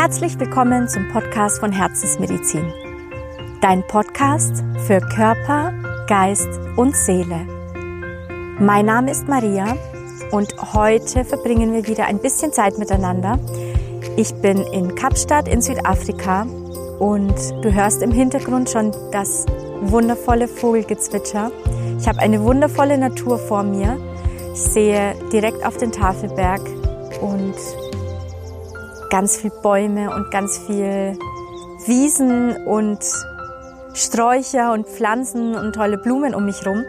Herzlich willkommen zum Podcast von Herzensmedizin. Dein Podcast für Körper, Geist und Seele. Mein Name ist Maria und heute verbringen wir wieder ein bisschen Zeit miteinander. Ich bin in Kapstadt in Südafrika und du hörst im Hintergrund schon das wundervolle Vogelgezwitscher. Ich habe eine wundervolle Natur vor mir. Ich sehe direkt auf den Tafelberg und ganz viel Bäume und ganz viel Wiesen und Sträucher und Pflanzen und tolle Blumen um mich herum.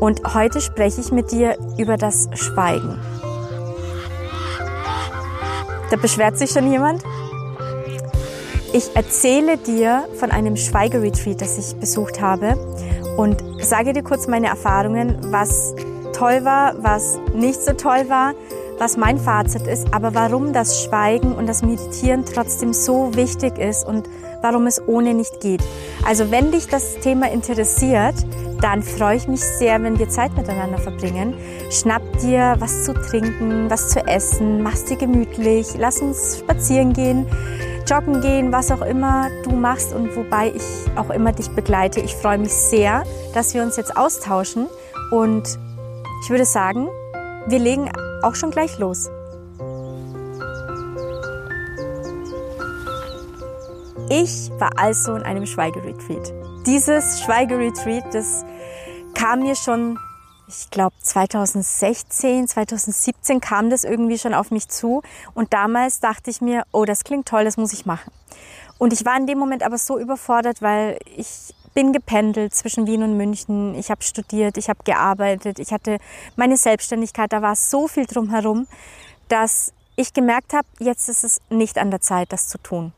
Und heute spreche ich mit dir über das Schweigen. Da beschwert sich schon jemand. Ich erzähle dir von einem Schweigeretreat, das ich besucht habe und sage dir kurz meine Erfahrungen, was toll war, was nicht so toll war, was mein Fazit ist, aber warum das Schweigen und das Meditieren trotzdem so wichtig ist und warum es ohne nicht geht. Also wenn dich das Thema interessiert, dann freue ich mich sehr, wenn wir Zeit miteinander verbringen. Schnapp dir was zu trinken, was zu essen, mach's dir gemütlich, lass uns spazieren gehen, joggen gehen, was auch immer du machst und wobei ich auch immer dich begleite. Ich freue mich sehr, dass wir uns jetzt austauschen und ich würde sagen, wir legen auch schon gleich los. Ich war also in einem Schweigeretreat. Dieses Schweigeretreat, das kam mir schon, ich glaube 2016, 2017 kam das irgendwie schon auf mich zu und damals dachte ich mir, oh, das klingt toll, das muss ich machen. Und ich war in dem Moment aber so überfordert, weil ich bin gependelt zwischen Wien und München. Ich habe studiert, ich habe gearbeitet, ich hatte meine Selbstständigkeit, da war so viel drumherum, dass ich gemerkt habe, jetzt ist es nicht an der Zeit, das zu tun.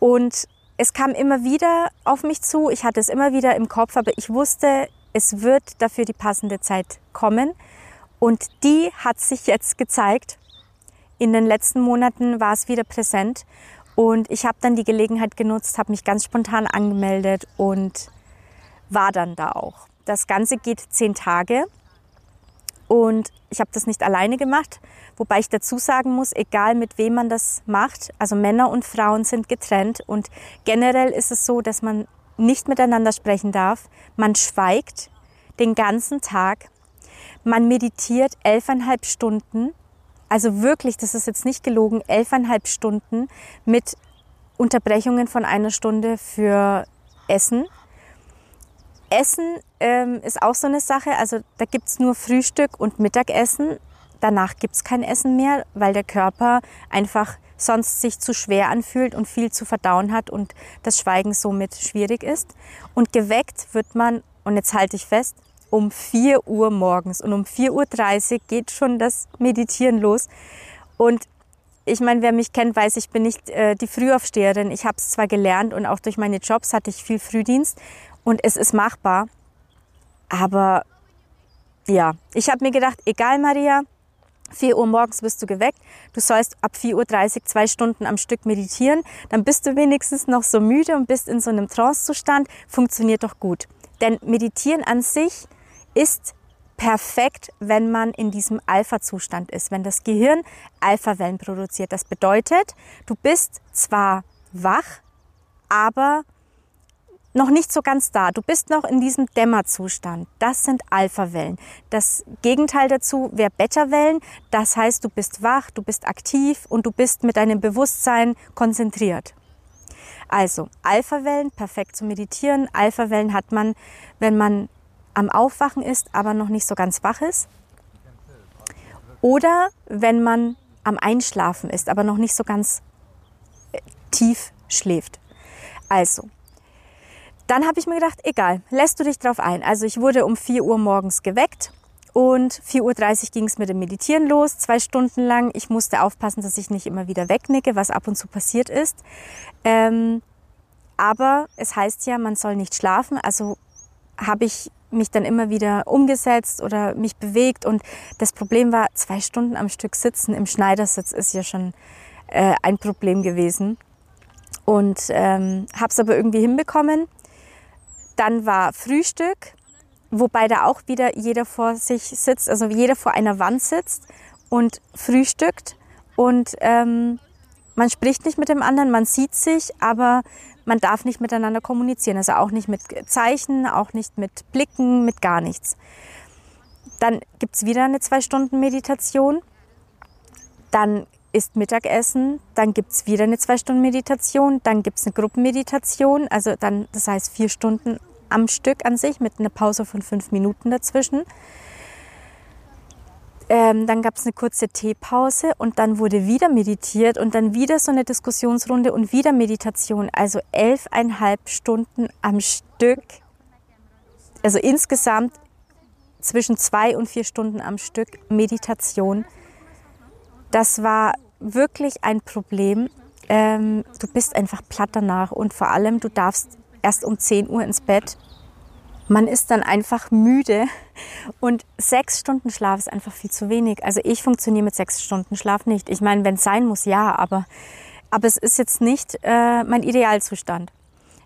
Und es kam immer wieder auf mich zu, ich hatte es immer wieder im Kopf, aber ich wusste, es wird dafür die passende Zeit kommen. Und die hat sich jetzt gezeigt. In den letzten Monaten war es wieder präsent. Und ich habe dann die Gelegenheit genutzt, habe mich ganz spontan angemeldet und war dann da auch. Das Ganze geht zehn Tage und ich habe das nicht alleine gemacht, wobei ich dazu sagen muss, egal mit wem man das macht, also Männer und Frauen sind getrennt und generell ist es so, dass man nicht miteinander sprechen darf. Man schweigt den ganzen Tag. Man meditiert elfeinhalb Stunden also wirklich, das ist jetzt nicht gelogen, elfeinhalb Stunden mit Unterbrechungen von einer Stunde für Essen. Essen ähm, ist auch so eine Sache. Also da gibt's nur Frühstück und Mittagessen. Danach gibt's kein Essen mehr, weil der Körper einfach sonst sich zu schwer anfühlt und viel zu verdauen hat und das Schweigen somit schwierig ist. Und geweckt wird man, und jetzt halte ich fest, um 4 Uhr morgens und um 4.30 Uhr geht schon das Meditieren los. Und ich meine, wer mich kennt, weiß, ich bin nicht äh, die Frühaufsteherin. Ich habe es zwar gelernt und auch durch meine Jobs hatte ich viel Frühdienst und es ist machbar. Aber ja, ich habe mir gedacht, egal Maria, 4 Uhr morgens bist du geweckt, du sollst ab 4.30 Uhr zwei Stunden am Stück meditieren, dann bist du wenigstens noch so müde und bist in so einem Trancezustand, funktioniert doch gut. Denn Meditieren an sich ist perfekt, wenn man in diesem Alpha-Zustand ist, wenn das Gehirn Alpha-Wellen produziert. Das bedeutet, du bist zwar wach, aber noch nicht so ganz da. Du bist noch in diesem Dämmerzustand. Das sind Alpha-Wellen. Das Gegenteil dazu wäre Beta-Wellen. Das heißt, du bist wach, du bist aktiv und du bist mit deinem Bewusstsein konzentriert. Also Alpha-Wellen, perfekt zum Meditieren. Alpha-Wellen hat man, wenn man am Aufwachen ist, aber noch nicht so ganz wach ist. Oder wenn man am Einschlafen ist, aber noch nicht so ganz äh, tief schläft. Also, dann habe ich mir gedacht, egal, lässt du dich drauf ein. Also ich wurde um 4 Uhr morgens geweckt und 4.30 Uhr ging es mit dem Meditieren los, zwei Stunden lang. Ich musste aufpassen, dass ich nicht immer wieder wegnicke, was ab und zu passiert ist. Ähm, aber es heißt ja, man soll nicht schlafen. Also habe ich mich dann immer wieder umgesetzt oder mich bewegt. Und das Problem war, zwei Stunden am Stück sitzen im Schneidersitz ist ja schon äh, ein Problem gewesen. Und ähm, habe es aber irgendwie hinbekommen. Dann war Frühstück, wobei da auch wieder jeder vor sich sitzt, also jeder vor einer Wand sitzt und frühstückt. Und ähm, Man spricht nicht mit dem anderen, man sieht sich, aber man darf nicht miteinander kommunizieren. Also auch nicht mit Zeichen, auch nicht mit Blicken, mit gar nichts. Dann gibt es wieder eine zwei Stunden Meditation. Dann ist Mittagessen, dann gibt es wieder eine zwei Stunden Meditation, dann gibt es eine Gruppenmeditation, also dann, das heißt vier Stunden am Stück an sich mit einer Pause von fünf Minuten dazwischen. Ähm, dann gab es eine kurze Teepause und dann wurde wieder meditiert und dann wieder so eine Diskussionsrunde und wieder Meditation. Also elfeinhalb Stunden am Stück. Also insgesamt zwischen zwei und vier Stunden am Stück Meditation. Das war wirklich ein Problem. Ähm, du bist einfach platt danach und vor allem du darfst erst um 10 Uhr ins Bett man ist dann einfach müde und sechs Stunden Schlaf ist einfach viel zu wenig. Also ich funktioniere mit sechs Stunden Schlaf nicht. Ich meine, wenn es sein muss, ja, aber, aber es ist jetzt nicht äh, mein Idealzustand.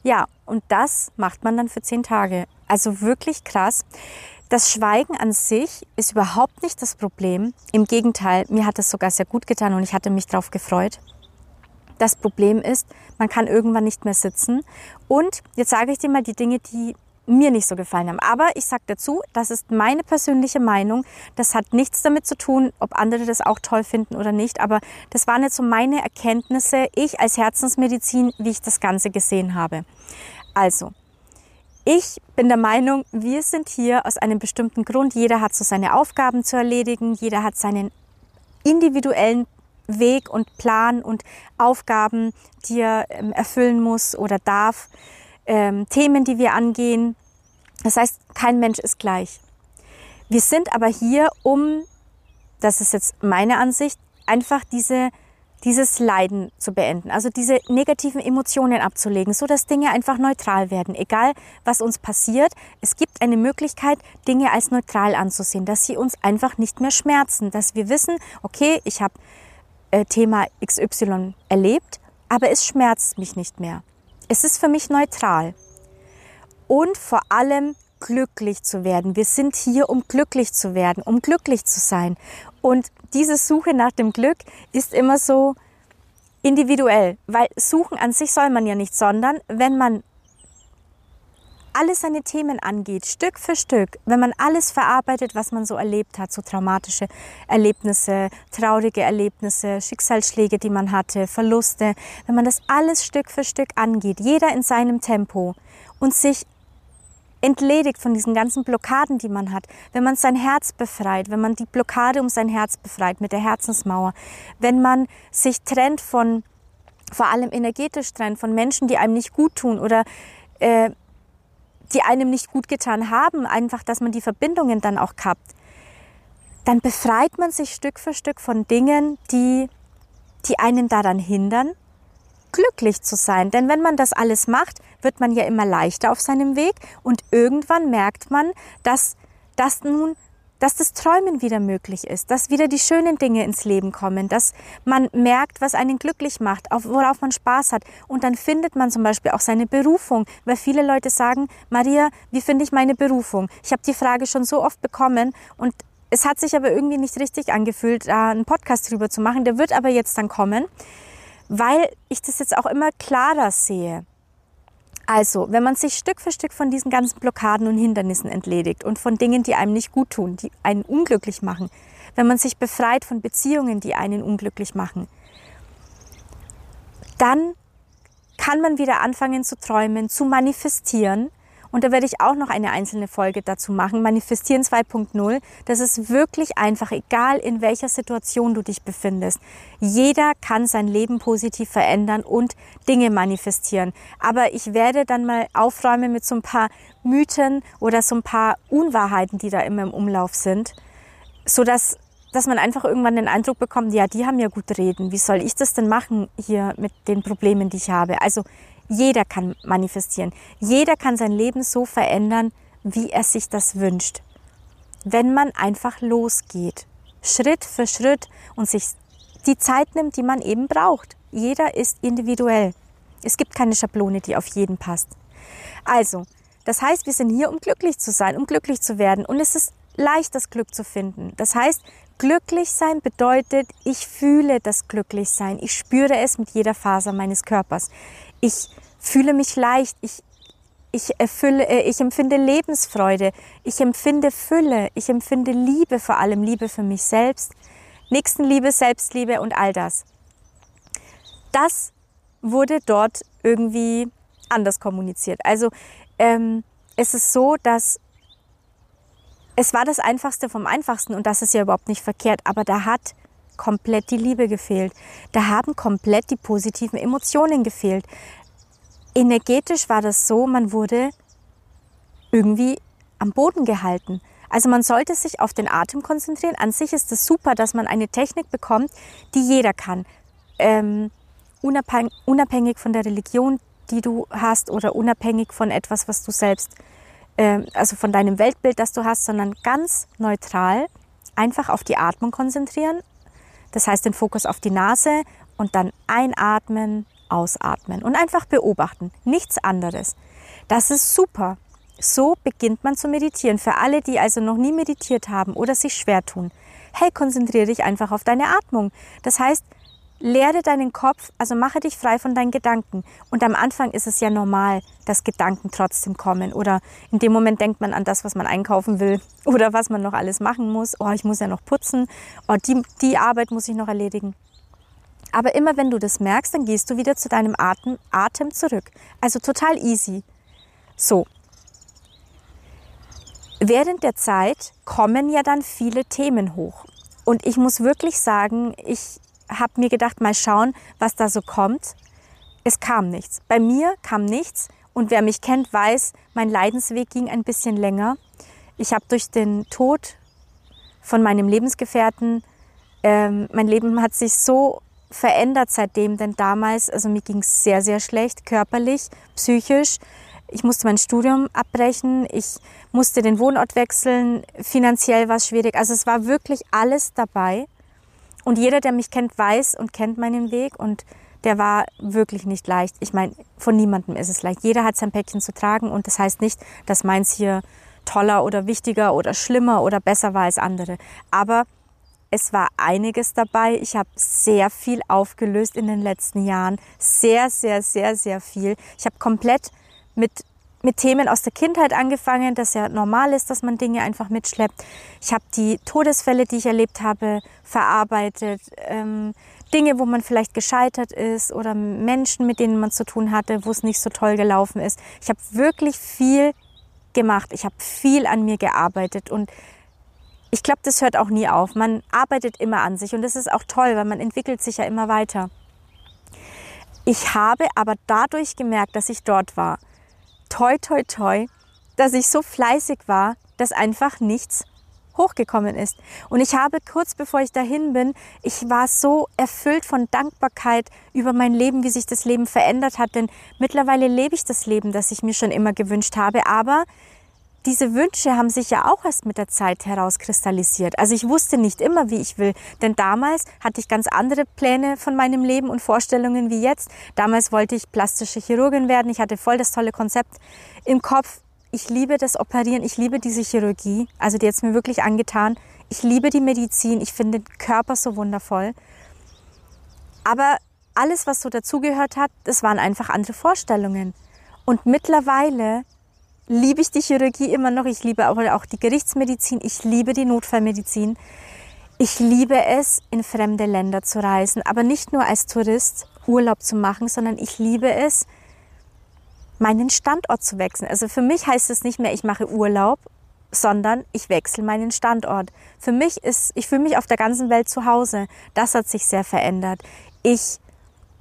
Ja, und das macht man dann für zehn Tage. Also wirklich krass. Das Schweigen an sich ist überhaupt nicht das Problem. Im Gegenteil, mir hat es sogar sehr gut getan und ich hatte mich darauf gefreut. Das Problem ist, man kann irgendwann nicht mehr sitzen. Und jetzt sage ich dir mal die Dinge, die mir nicht so gefallen haben. Aber ich sage dazu, das ist meine persönliche Meinung. Das hat nichts damit zu tun, ob andere das auch toll finden oder nicht. Aber das waren jetzt so meine Erkenntnisse, ich als Herzensmedizin, wie ich das Ganze gesehen habe. Also, ich bin der Meinung, wir sind hier aus einem bestimmten Grund. Jeder hat so seine Aufgaben zu erledigen. Jeder hat seinen individuellen Weg und Plan und Aufgaben, die er ähm, erfüllen muss oder darf ähm, Themen, die wir angehen. Das heißt, kein Mensch ist gleich. Wir sind aber hier, um, das ist jetzt meine Ansicht, einfach diese, dieses Leiden zu beenden, also diese negativen Emotionen abzulegen, so dass Dinge einfach neutral werden. Egal, was uns passiert, es gibt eine Möglichkeit, Dinge als neutral anzusehen, dass sie uns einfach nicht mehr schmerzen, dass wir wissen, okay, ich habe äh, Thema XY erlebt, aber es schmerzt mich nicht mehr. Es ist für mich neutral. Und vor allem glücklich zu werden. Wir sind hier, um glücklich zu werden, um glücklich zu sein. Und diese Suche nach dem Glück ist immer so individuell, weil suchen an sich soll man ja nicht, sondern wenn man alle seine Themen angeht, Stück für Stück, wenn man alles verarbeitet, was man so erlebt hat, so traumatische Erlebnisse, traurige Erlebnisse, Schicksalsschläge, die man hatte, Verluste, wenn man das alles Stück für Stück angeht, jeder in seinem Tempo und sich entledigt von diesen ganzen Blockaden, die man hat, wenn man sein Herz befreit, wenn man die Blockade um sein Herz befreit mit der Herzensmauer, wenn man sich trennt von, vor allem energetisch trennt, von Menschen, die einem nicht gut tun oder äh, die einem nicht gut getan haben, einfach, dass man die Verbindungen dann auch kappt, dann befreit man sich Stück für Stück von Dingen, die, die einen daran hindern, glücklich zu sein. Denn wenn man das alles macht, wird man ja immer leichter auf seinem Weg und irgendwann merkt man, dass das nun dass das Träumen wieder möglich ist, dass wieder die schönen Dinge ins Leben kommen, dass man merkt, was einen glücklich macht, worauf man Spaß hat. Und dann findet man zum Beispiel auch seine Berufung, weil viele Leute sagen, Maria, wie finde ich meine Berufung? Ich habe die Frage schon so oft bekommen und es hat sich aber irgendwie nicht richtig angefühlt, da einen Podcast drüber zu machen. Der wird aber jetzt dann kommen, weil ich das jetzt auch immer klarer sehe. Also, wenn man sich Stück für Stück von diesen ganzen Blockaden und Hindernissen entledigt und von Dingen, die einem nicht gut tun, die einen unglücklich machen, wenn man sich befreit von Beziehungen, die einen unglücklich machen, dann kann man wieder anfangen zu träumen, zu manifestieren und da werde ich auch noch eine einzelne Folge dazu machen. Manifestieren 2.0. Das ist wirklich einfach, egal in welcher Situation du dich befindest. Jeder kann sein Leben positiv verändern und Dinge manifestieren. Aber ich werde dann mal aufräumen mit so ein paar Mythen oder so ein paar Unwahrheiten, die da immer im Umlauf sind, so dass dass man einfach irgendwann den Eindruck bekommt, ja, die haben ja gut reden. Wie soll ich das denn machen hier mit den Problemen, die ich habe? Also jeder kann manifestieren. Jeder kann sein Leben so verändern, wie er sich das wünscht. Wenn man einfach losgeht, Schritt für Schritt und sich die Zeit nimmt, die man eben braucht. Jeder ist individuell. Es gibt keine Schablone, die auf jeden passt. Also, das heißt, wir sind hier, um glücklich zu sein, um glücklich zu werden. Und es ist leicht, das Glück zu finden. Das heißt, glücklich sein bedeutet, ich fühle das Glücklichsein. Ich spüre es mit jeder Faser meines Körpers. Ich fühle mich leicht. Ich, ich, erfülle, äh, ich empfinde Lebensfreude. Ich empfinde Fülle. Ich empfinde Liebe, vor allem Liebe für mich selbst. Nächstenliebe, Selbstliebe und all das. Das wurde dort irgendwie anders kommuniziert. Also ähm, es ist so, dass es war das Einfachste vom Einfachsten und das ist ja überhaupt nicht verkehrt, aber da hat komplett die Liebe gefehlt. Da haben komplett die positiven Emotionen gefehlt. Energetisch war das so, man wurde irgendwie am Boden gehalten. Also man sollte sich auf den Atem konzentrieren. An sich ist es super, dass man eine Technik bekommt, die jeder kann. Ähm, unabhängig von der Religion, die du hast oder unabhängig von etwas, was du selbst, äh, also von deinem Weltbild, das du hast, sondern ganz neutral einfach auf die Atmung konzentrieren. Das heißt, den Fokus auf die Nase und dann einatmen, ausatmen und einfach beobachten. Nichts anderes. Das ist super. So beginnt man zu meditieren. Für alle, die also noch nie meditiert haben oder sich schwer tun. Hey, konzentriere dich einfach auf deine Atmung. Das heißt, Leere deinen Kopf, also mache dich frei von deinen Gedanken. Und am Anfang ist es ja normal, dass Gedanken trotzdem kommen. Oder in dem Moment denkt man an das, was man einkaufen will oder was man noch alles machen muss. Oh, ich muss ja noch putzen. Oh, die, die Arbeit muss ich noch erledigen. Aber immer wenn du das merkst, dann gehst du wieder zu deinem Atem, Atem zurück. Also total easy. So. Während der Zeit kommen ja dann viele Themen hoch. Und ich muss wirklich sagen, ich habe mir gedacht, mal schauen, was da so kommt. Es kam nichts. Bei mir kam nichts. Und wer mich kennt, weiß, mein Leidensweg ging ein bisschen länger. Ich habe durch den Tod von meinem Lebensgefährten, ähm, mein Leben hat sich so verändert seitdem, denn damals, also mir ging es sehr, sehr schlecht, körperlich, psychisch. Ich musste mein Studium abbrechen, ich musste den Wohnort wechseln, finanziell war es schwierig. Also es war wirklich alles dabei. Und jeder, der mich kennt, weiß und kennt meinen Weg und der war wirklich nicht leicht. Ich meine, von niemandem ist es leicht. Jeder hat sein Päckchen zu tragen und das heißt nicht, dass meins hier toller oder wichtiger oder schlimmer oder besser war als andere. Aber es war einiges dabei. Ich habe sehr viel aufgelöst in den letzten Jahren. Sehr, sehr, sehr, sehr viel. Ich habe komplett mit mit Themen aus der Kindheit angefangen, dass ja normal ist, dass man Dinge einfach mitschleppt. Ich habe die Todesfälle, die ich erlebt habe, verarbeitet. Ähm, Dinge, wo man vielleicht gescheitert ist oder Menschen, mit denen man zu tun hatte, wo es nicht so toll gelaufen ist. Ich habe wirklich viel gemacht. Ich habe viel an mir gearbeitet und ich glaube, das hört auch nie auf. Man arbeitet immer an sich und das ist auch toll, weil man entwickelt sich ja immer weiter. Ich habe aber dadurch gemerkt, dass ich dort war, toi, toi, toi, dass ich so fleißig war, dass einfach nichts hochgekommen ist. Und ich habe kurz bevor ich dahin bin, ich war so erfüllt von Dankbarkeit über mein Leben, wie sich das Leben verändert hat. Denn mittlerweile lebe ich das Leben, das ich mir schon immer gewünscht habe. Aber diese Wünsche haben sich ja auch erst mit der Zeit herauskristallisiert. Also ich wusste nicht immer, wie ich will, denn damals hatte ich ganz andere Pläne von meinem Leben und Vorstellungen wie jetzt. Damals wollte ich plastische Chirurgin werden. Ich hatte voll das tolle Konzept im Kopf. Ich liebe das Operieren, ich liebe diese Chirurgie, also die hat es mir wirklich angetan. Ich liebe die Medizin, ich finde den Körper so wundervoll. Aber alles, was so dazugehört hat, das waren einfach andere Vorstellungen. Und mittlerweile liebe ich die Chirurgie immer noch. Ich liebe aber auch die Gerichtsmedizin. Ich liebe die Notfallmedizin. Ich liebe es, in fremde Länder zu reisen, aber nicht nur als Tourist Urlaub zu machen, sondern ich liebe es, meinen Standort zu wechseln. Also für mich heißt es nicht mehr, ich mache Urlaub, sondern ich wechsle meinen Standort. Für mich ist, ich fühle mich auf der ganzen Welt zu Hause. Das hat sich sehr verändert. Ich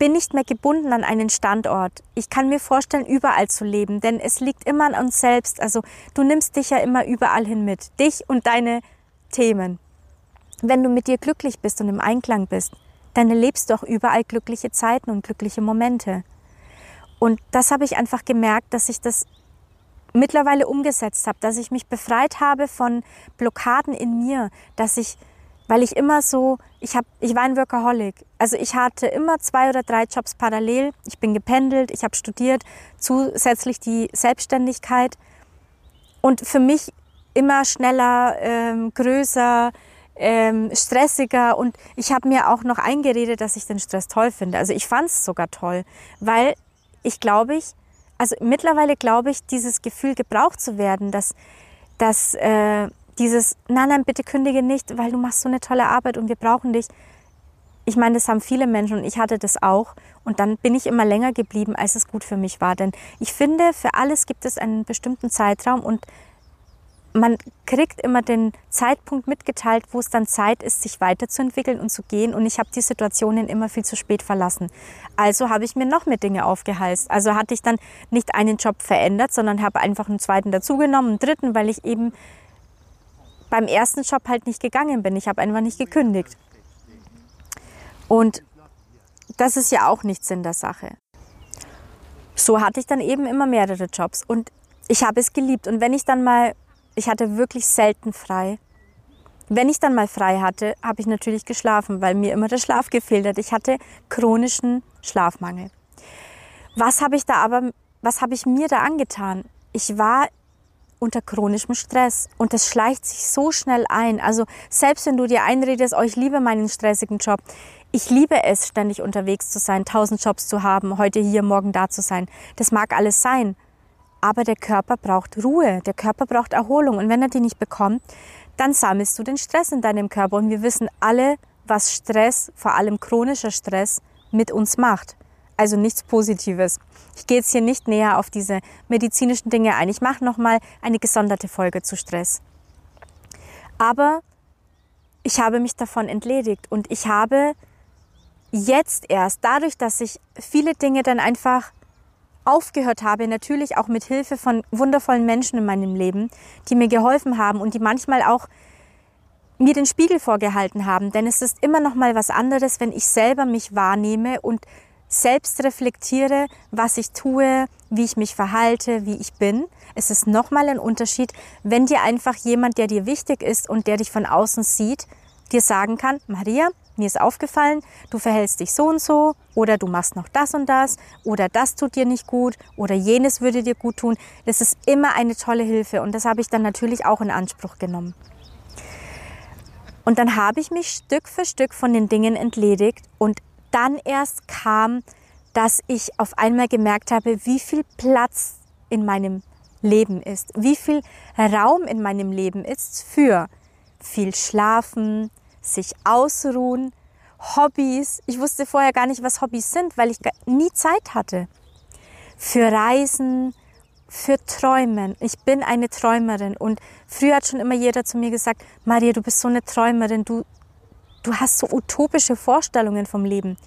bin nicht mehr gebunden an einen Standort. Ich kann mir vorstellen, überall zu leben, denn es liegt immer an uns selbst. Also du nimmst dich ja immer überall hin mit, dich und deine Themen. Wenn du mit dir glücklich bist und im Einklang bist, dann erlebst du auch überall glückliche Zeiten und glückliche Momente. Und das habe ich einfach gemerkt, dass ich das mittlerweile umgesetzt habe, dass ich mich befreit habe von Blockaden in mir, dass ich weil ich immer so, ich, hab, ich war ein Workaholic. Also ich hatte immer zwei oder drei Jobs parallel. Ich bin gependelt, ich habe studiert, zusätzlich die Selbstständigkeit. Und für mich immer schneller, ähm, größer, ähm, stressiger und ich habe mir auch noch eingeredet, dass ich den Stress toll finde. Also ich fand es sogar toll, weil ich glaube ich, also mittlerweile glaube ich, dieses Gefühl gebraucht zu werden, dass, dass äh, dieses, nein, nein, bitte kündige nicht, weil du machst so eine tolle Arbeit und wir brauchen dich. Ich meine, das haben viele Menschen und ich hatte das auch. Und dann bin ich immer länger geblieben, als es gut für mich war. Denn ich finde, für alles gibt es einen bestimmten Zeitraum und man kriegt immer den Zeitpunkt mitgeteilt, wo es dann Zeit ist, sich weiterzuentwickeln und zu gehen. Und ich habe die Situationen immer viel zu spät verlassen. Also habe ich mir noch mehr Dinge aufgeheißt. Also hatte ich dann nicht einen Job verändert, sondern habe einfach einen zweiten dazugenommen, einen dritten, weil ich eben beim ersten Job halt nicht gegangen bin. Ich habe einfach nicht gekündigt. Und das ist ja auch nichts in der Sache. So hatte ich dann eben immer mehrere Jobs und ich habe es geliebt. Und wenn ich dann mal ich hatte wirklich selten frei. Wenn ich dann mal frei hatte, habe ich natürlich geschlafen, weil mir immer der Schlaf gefehlt hat. Ich hatte chronischen Schlafmangel. Was habe ich da aber, was habe ich mir da angetan? Ich war unter chronischem Stress und das schleicht sich so schnell ein. Also selbst wenn du dir einredest, oh, ich liebe meinen stressigen Job, ich liebe es, ständig unterwegs zu sein, tausend Jobs zu haben, heute hier, morgen da zu sein. Das mag alles sein. Aber der Körper braucht Ruhe, der Körper braucht Erholung. Und wenn er die nicht bekommt, dann sammelst du den Stress in deinem Körper. Und wir wissen alle, was Stress, vor allem chronischer Stress, mit uns macht. Also nichts Positives. Ich gehe jetzt hier nicht näher auf diese medizinischen Dinge ein. Ich mache nochmal eine gesonderte Folge zu Stress. Aber ich habe mich davon entledigt und ich habe jetzt erst, dadurch, dass ich viele Dinge dann einfach aufgehört habe, natürlich auch mit Hilfe von wundervollen Menschen in meinem Leben, die mir geholfen haben und die manchmal auch mir den Spiegel vorgehalten haben, denn es ist immer noch mal was anderes, wenn ich selber mich wahrnehme und selbst reflektiere, was ich tue, wie ich mich verhalte, wie ich bin. Es ist noch mal ein Unterschied, wenn dir einfach jemand, der dir wichtig ist und der dich von außen sieht, dir sagen kann, Maria, mir ist aufgefallen, du verhältst dich so und so oder du machst noch das und das oder das tut dir nicht gut oder jenes würde dir gut tun. Das ist immer eine tolle Hilfe und das habe ich dann natürlich auch in Anspruch genommen. Und dann habe ich mich Stück für Stück von den Dingen entledigt und dann erst kam, dass ich auf einmal gemerkt habe, wie viel Platz in meinem Leben ist, wie viel Raum in meinem Leben ist für viel Schlafen, sich ausruhen, Hobbys. Ich wusste vorher gar nicht, was Hobbys sind, weil ich nie Zeit hatte. Für Reisen, für Träumen. Ich bin eine Träumerin und früher hat schon immer jeder zu mir gesagt, Maria, du bist so eine Träumerin, du, du hast so utopische Vorstellungen vom Leben.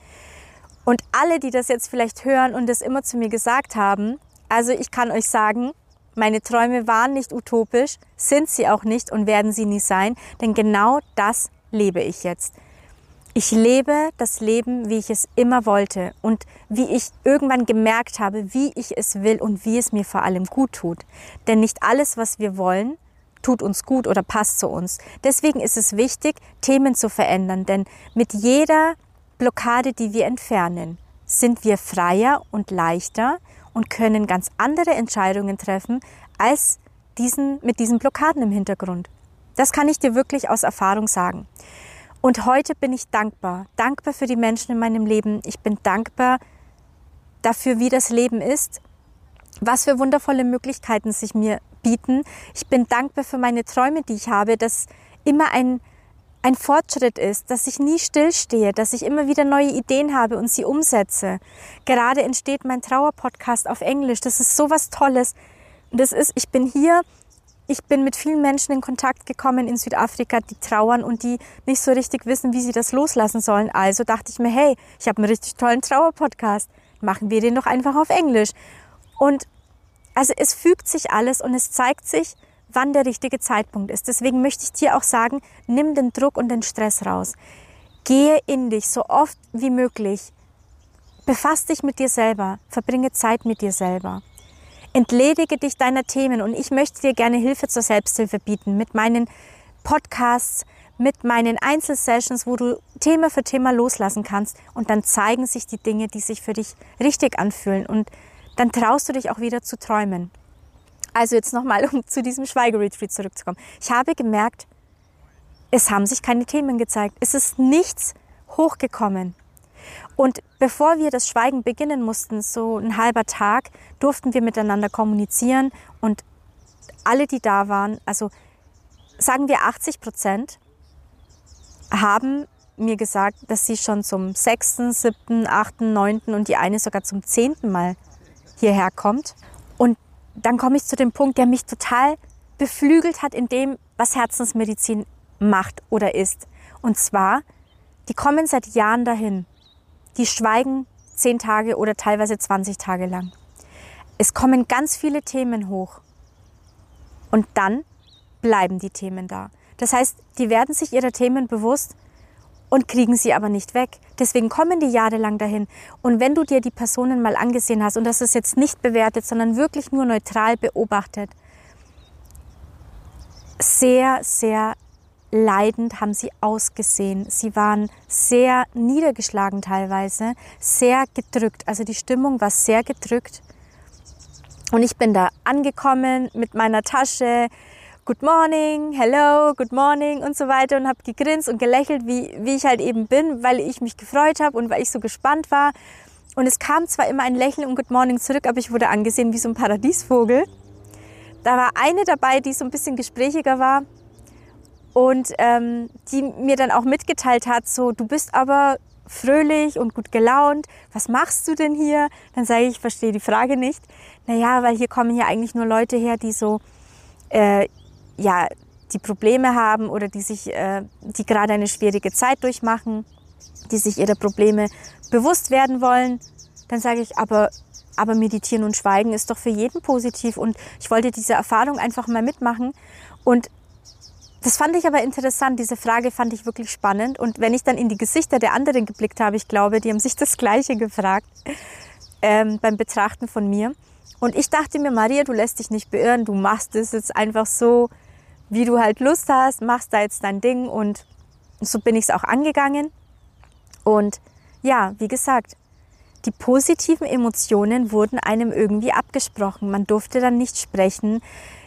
Und alle, die das jetzt vielleicht hören und das immer zu mir gesagt haben, also ich kann euch sagen, meine Träume waren nicht utopisch, sind sie auch nicht und werden sie nie sein, denn genau das lebe ich jetzt. Ich lebe das Leben, wie ich es immer wollte und wie ich irgendwann gemerkt habe, wie ich es will und wie es mir vor allem gut tut. Denn nicht alles, was wir wollen, tut uns gut oder passt zu uns. Deswegen ist es wichtig, Themen zu verändern, denn mit jeder Blockade, die wir entfernen, sind wir freier und leichter und können ganz andere Entscheidungen treffen als diesen, mit diesen Blockaden im Hintergrund. Das kann ich dir wirklich aus Erfahrung sagen. Und heute bin ich dankbar. Dankbar für die Menschen in meinem Leben. Ich bin dankbar dafür, wie das Leben ist, was für wundervolle Möglichkeiten sich mir bieten. Ich bin dankbar für meine Träume, die ich habe, dass immer ein, ein Fortschritt ist, dass ich nie stillstehe, dass ich immer wieder neue Ideen habe und sie umsetze. Gerade entsteht mein Trauerpodcast auf Englisch. Das ist so was Tolles. Das ist, ich bin hier ich bin mit vielen Menschen in Kontakt gekommen in Südafrika, die trauern und die nicht so richtig wissen, wie sie das loslassen sollen. Also dachte ich mir, hey, ich habe einen richtig tollen Trauerpodcast. Machen wir den doch einfach auf Englisch. Und also es fügt sich alles und es zeigt sich, wann der richtige Zeitpunkt ist. Deswegen möchte ich dir auch sagen, nimm den Druck und den Stress raus. Gehe in dich so oft wie möglich. Befass dich mit dir selber. Verbringe Zeit mit dir selber. Entledige dich deiner Themen und ich möchte dir gerne Hilfe zur Selbsthilfe bieten mit meinen Podcasts, mit meinen Einzelsessions, wo du Thema für Thema loslassen kannst und dann zeigen sich die Dinge, die sich für dich richtig anfühlen und dann traust du dich auch wieder zu träumen. Also jetzt nochmal, um zu diesem Schweigeretreat zurückzukommen. Ich habe gemerkt, es haben sich keine Themen gezeigt. Es ist nichts hochgekommen. Und bevor wir das Schweigen beginnen mussten, so ein halber Tag, durften wir miteinander kommunizieren und alle, die da waren, also sagen wir 80 Prozent, haben mir gesagt, dass sie schon zum sechsten, siebten, achten, neunten und die eine sogar zum zehnten Mal hierher kommt. Und dann komme ich zu dem Punkt, der mich total beflügelt hat in dem, was Herzensmedizin macht oder ist. Und zwar, die kommen seit Jahren dahin. Die schweigen zehn Tage oder teilweise 20 Tage lang. Es kommen ganz viele Themen hoch. Und dann bleiben die Themen da. Das heißt, die werden sich ihrer Themen bewusst und kriegen sie aber nicht weg. Deswegen kommen die jahrelang dahin. Und wenn du dir die Personen mal angesehen hast, und das ist jetzt nicht bewertet, sondern wirklich nur neutral beobachtet, sehr, sehr leidend haben sie ausgesehen. Sie waren sehr niedergeschlagen teilweise, sehr gedrückt. Also die Stimmung war sehr gedrückt. Und ich bin da angekommen mit meiner Tasche, Good morning, hello, good morning und so weiter und habe gegrinst und gelächelt, wie, wie ich halt eben bin, weil ich mich gefreut habe und weil ich so gespannt war. Und es kam zwar immer ein Lächeln und Good Morning zurück, aber ich wurde angesehen wie so ein Paradiesvogel. Da war eine dabei, die so ein bisschen gesprächiger war und ähm, die mir dann auch mitgeteilt hat, so, du bist aber fröhlich und gut gelaunt. Was machst du denn hier? Dann sage ich, ich verstehe die Frage nicht. Naja, weil hier kommen ja eigentlich nur Leute her, die so, äh, ja, die Probleme haben oder die sich, äh, die gerade eine schwierige Zeit durchmachen, die sich ihrer Probleme bewusst werden wollen. Dann sage ich, aber, aber meditieren und schweigen ist doch für jeden positiv und ich wollte diese Erfahrung einfach mal mitmachen und das fand ich aber interessant. Diese Frage fand ich wirklich spannend. Und wenn ich dann in die Gesichter der anderen geblickt habe, ich glaube, die haben sich das Gleiche gefragt ähm, beim Betrachten von mir. Und ich dachte mir, Maria, du lässt dich nicht beirren. Du machst es jetzt einfach so, wie du halt Lust hast. Machst da jetzt dein Ding. Und so bin ich es auch angegangen. Und ja, wie gesagt, die positiven Emotionen wurden einem irgendwie abgesprochen. Man durfte dann nicht sprechen.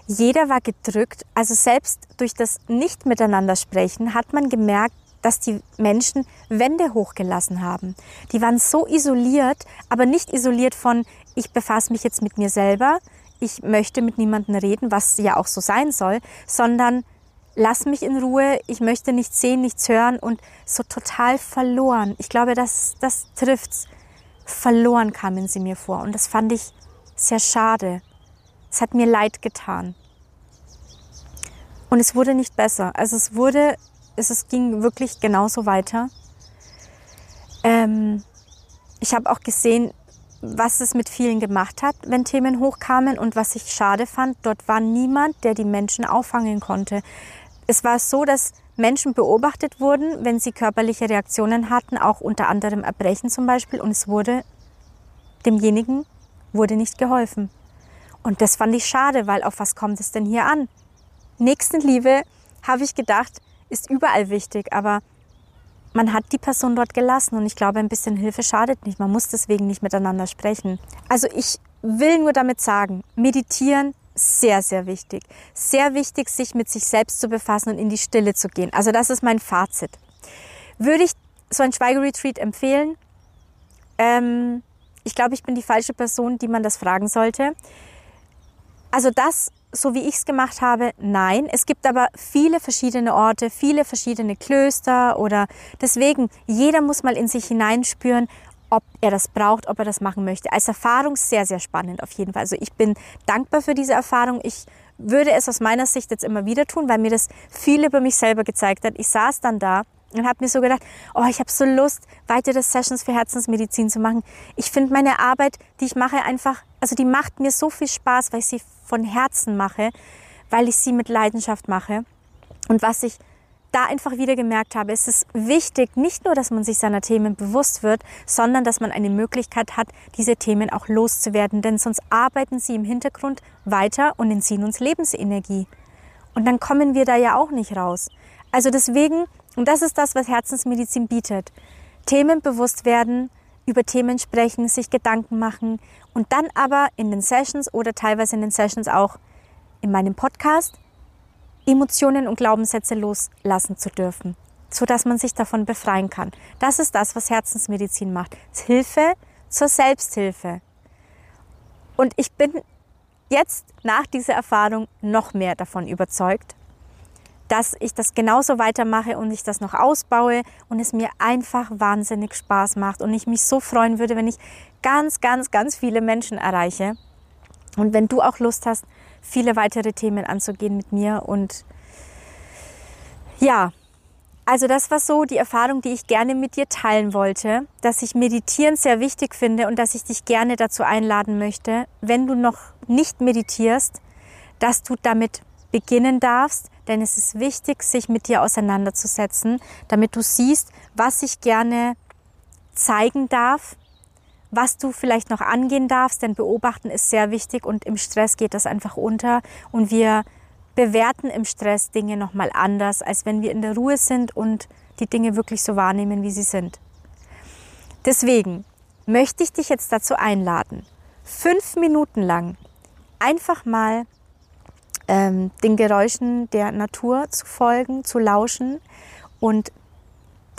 Jeder war gedrückt. Also selbst durch das Nicht-Miteinander sprechen hat man gemerkt, dass die Menschen Wände hochgelassen haben. Die waren so isoliert, aber nicht isoliert von, ich befasse mich jetzt mit mir selber, ich möchte mit niemandem reden, was ja auch so sein soll, sondern lass mich in Ruhe, ich möchte nichts sehen, nichts hören und so total verloren. Ich glaube, das, das trifft's. Verloren kamen sie mir vor und das fand ich sehr schade. Es hat mir leid getan. Und es wurde nicht besser. Also es wurde, es, es ging wirklich genauso weiter. Ähm, ich habe auch gesehen, was es mit vielen gemacht hat, wenn Themen hochkamen und was ich schade fand, dort war niemand, der die Menschen auffangen konnte. Es war so, dass Menschen beobachtet wurden, wenn sie körperliche Reaktionen hatten, auch unter anderem Erbrechen zum Beispiel, und es wurde demjenigen wurde nicht geholfen. Und das fand ich schade, weil auf was kommt es denn hier an? Nächstenliebe, habe ich gedacht, ist überall wichtig, aber man hat die Person dort gelassen und ich glaube, ein bisschen Hilfe schadet nicht. Man muss deswegen nicht miteinander sprechen. Also ich will nur damit sagen, meditieren sehr, sehr wichtig. Sehr wichtig, sich mit sich selbst zu befassen und in die Stille zu gehen. Also das ist mein Fazit. Würde ich so ein Schweigeretreat empfehlen? Ähm, ich glaube, ich bin die falsche Person, die man das fragen sollte. Also das, so wie ich es gemacht habe, nein. Es gibt aber viele verschiedene Orte, viele verschiedene Klöster oder deswegen, jeder muss mal in sich hineinspüren, ob er das braucht, ob er das machen möchte. Als Erfahrung sehr, sehr spannend auf jeden Fall. Also ich bin dankbar für diese Erfahrung. Ich würde es aus meiner Sicht jetzt immer wieder tun, weil mir das viel über mich selber gezeigt hat. Ich saß dann da und habe mir so gedacht, oh, ich habe so Lust, weitere Sessions für Herzensmedizin zu machen. Ich finde meine Arbeit, die ich mache, einfach, also die macht mir so viel Spaß, weil ich sie von Herzen mache, weil ich sie mit Leidenschaft mache. Und was ich da einfach wieder gemerkt habe, ist es wichtig, nicht nur, dass man sich seiner Themen bewusst wird, sondern dass man eine Möglichkeit hat, diese Themen auch loszuwerden, denn sonst arbeiten sie im Hintergrund weiter und entziehen uns Lebensenergie. Und dann kommen wir da ja auch nicht raus. Also deswegen und das ist das, was Herzensmedizin bietet. Themen bewusst werden, über Themen sprechen, sich Gedanken machen und dann aber in den Sessions oder teilweise in den Sessions auch in meinem Podcast Emotionen und Glaubenssätze loslassen zu dürfen, so dass man sich davon befreien kann. Das ist das, was Herzensmedizin macht. Hilfe zur Selbsthilfe. Und ich bin jetzt nach dieser Erfahrung noch mehr davon überzeugt, dass ich das genauso weitermache und ich das noch ausbaue und es mir einfach wahnsinnig Spaß macht und ich mich so freuen würde, wenn ich ganz, ganz, ganz viele Menschen erreiche. Und wenn du auch Lust hast, viele weitere Themen anzugehen mit mir und ja, also das war so die Erfahrung, die ich gerne mit dir teilen wollte, dass ich Meditieren sehr wichtig finde und dass ich dich gerne dazu einladen möchte, wenn du noch nicht meditierst, dass du damit beginnen darfst, denn es ist wichtig, sich mit dir auseinanderzusetzen, damit du siehst, was ich gerne zeigen darf, was du vielleicht noch angehen darfst, denn beobachten ist sehr wichtig und im Stress geht das einfach unter und wir bewerten im Stress Dinge nochmal anders, als wenn wir in der Ruhe sind und die Dinge wirklich so wahrnehmen, wie sie sind. Deswegen möchte ich dich jetzt dazu einladen, fünf Minuten lang einfach mal ähm, den Geräuschen der Natur zu folgen, zu lauschen und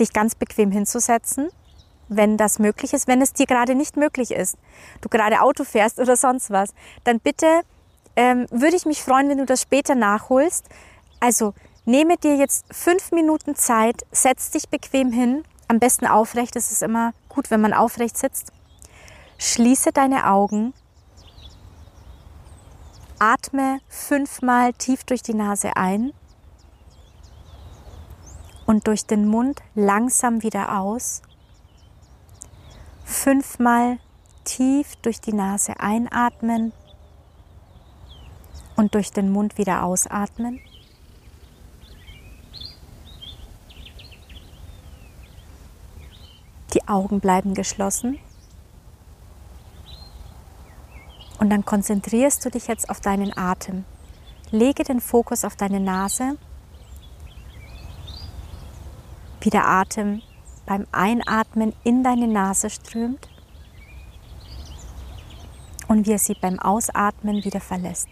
dich ganz bequem hinzusetzen, wenn das möglich ist. Wenn es dir gerade nicht möglich ist, du gerade Auto fährst oder sonst was, dann bitte ähm, würde ich mich freuen, wenn du das später nachholst. Also nehme dir jetzt fünf Minuten Zeit, setz dich bequem hin, am besten aufrecht, es ist immer gut, wenn man aufrecht sitzt. Schließe deine Augen, atme fünfmal tief durch die Nase ein und durch den Mund langsam wieder aus. Fünfmal tief durch die Nase einatmen und durch den Mund wieder ausatmen. Die Augen bleiben geschlossen. Und dann konzentrierst du dich jetzt auf deinen Atem. Lege den Fokus auf deine Nase, wie der Atem beim Einatmen in deine Nase strömt und wie er sie beim Ausatmen wieder verlässt.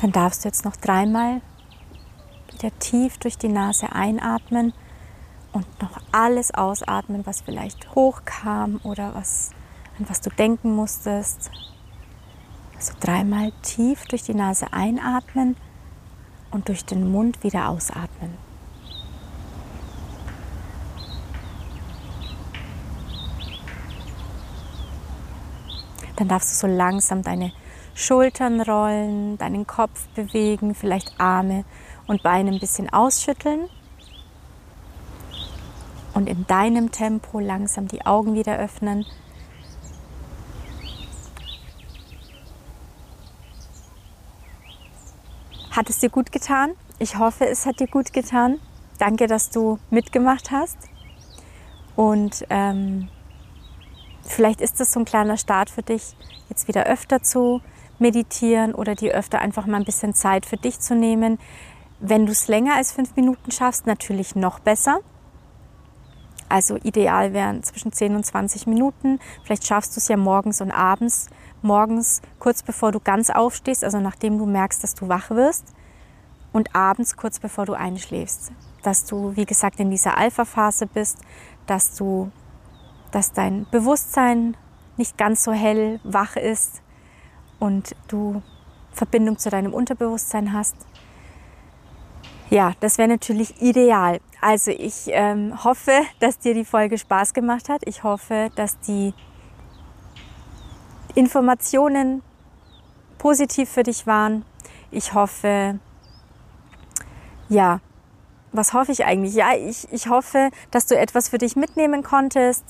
Dann darfst du jetzt noch dreimal wieder tief durch die Nase einatmen und noch alles ausatmen, was vielleicht hochkam oder was, an was du denken musstest. Also dreimal tief durch die Nase einatmen und durch den Mund wieder ausatmen. Dann darfst du so langsam deine Schultern rollen, deinen Kopf bewegen, vielleicht Arme und Beine ein bisschen ausschütteln. Und in deinem Tempo langsam die Augen wieder öffnen. Hat es dir gut getan? Ich hoffe, es hat dir gut getan. Danke, dass du mitgemacht hast. Und ähm, Vielleicht ist das so ein kleiner Start für dich, jetzt wieder öfter zu meditieren oder dir öfter einfach mal ein bisschen Zeit für dich zu nehmen. Wenn du es länger als fünf Minuten schaffst, natürlich noch besser. Also ideal wären zwischen 10 und 20 Minuten. Vielleicht schaffst du es ja morgens und abends. Morgens kurz bevor du ganz aufstehst, also nachdem du merkst, dass du wach wirst. Und abends kurz bevor du einschläfst. Dass du, wie gesagt, in dieser Alpha-Phase bist, dass du dass dein Bewusstsein nicht ganz so hell wach ist und du Verbindung zu deinem Unterbewusstsein hast. Ja, das wäre natürlich ideal. Also ich ähm, hoffe, dass dir die Folge Spaß gemacht hat. Ich hoffe, dass die Informationen positiv für dich waren. Ich hoffe, ja, was hoffe ich eigentlich? Ja, ich, ich hoffe, dass du etwas für dich mitnehmen konntest.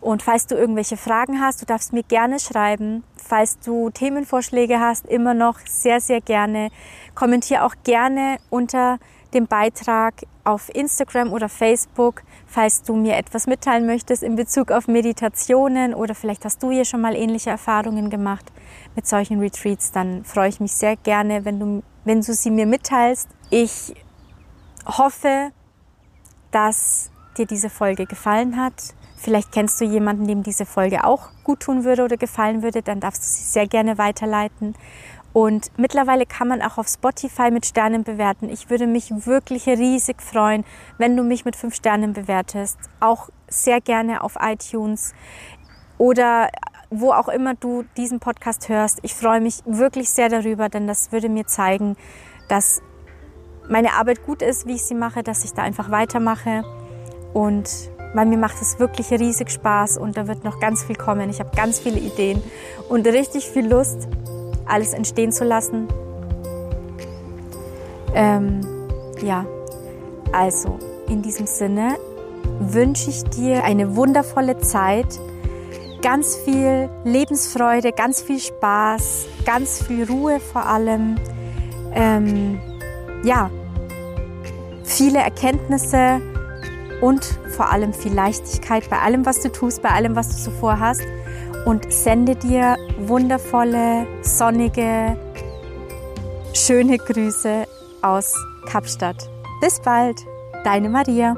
Und falls du irgendwelche Fragen hast, du darfst mir gerne schreiben. Falls du Themenvorschläge hast, immer noch sehr, sehr gerne. Kommentiere auch gerne unter dem Beitrag auf Instagram oder Facebook, falls du mir etwas mitteilen möchtest in Bezug auf Meditationen oder vielleicht hast du hier schon mal ähnliche Erfahrungen gemacht mit solchen Retreats, dann freue ich mich sehr gerne, wenn du, wenn du sie mir mitteilst. Ich hoffe, dass dir diese Folge gefallen hat. Vielleicht kennst du jemanden, dem diese Folge auch gut tun würde oder gefallen würde, dann darfst du sie sehr gerne weiterleiten. Und mittlerweile kann man auch auf Spotify mit Sternen bewerten. Ich würde mich wirklich riesig freuen, wenn du mich mit fünf Sternen bewertest. Auch sehr gerne auf iTunes oder wo auch immer du diesen Podcast hörst. Ich freue mich wirklich sehr darüber, denn das würde mir zeigen, dass meine Arbeit gut ist, wie ich sie mache, dass ich da einfach weitermache. Und weil mir macht es wirklich riesig Spaß und da wird noch ganz viel kommen. Ich habe ganz viele Ideen und richtig viel Lust, alles entstehen zu lassen. Ähm, ja, also in diesem Sinne wünsche ich dir eine wundervolle Zeit, ganz viel Lebensfreude, ganz viel Spaß, ganz viel Ruhe vor allem. Ähm, ja, viele Erkenntnisse und vor allem viel Leichtigkeit bei allem, was du tust, bei allem, was du so vorhast. Und sende dir wundervolle, sonnige, schöne Grüße aus Kapstadt. Bis bald, deine Maria.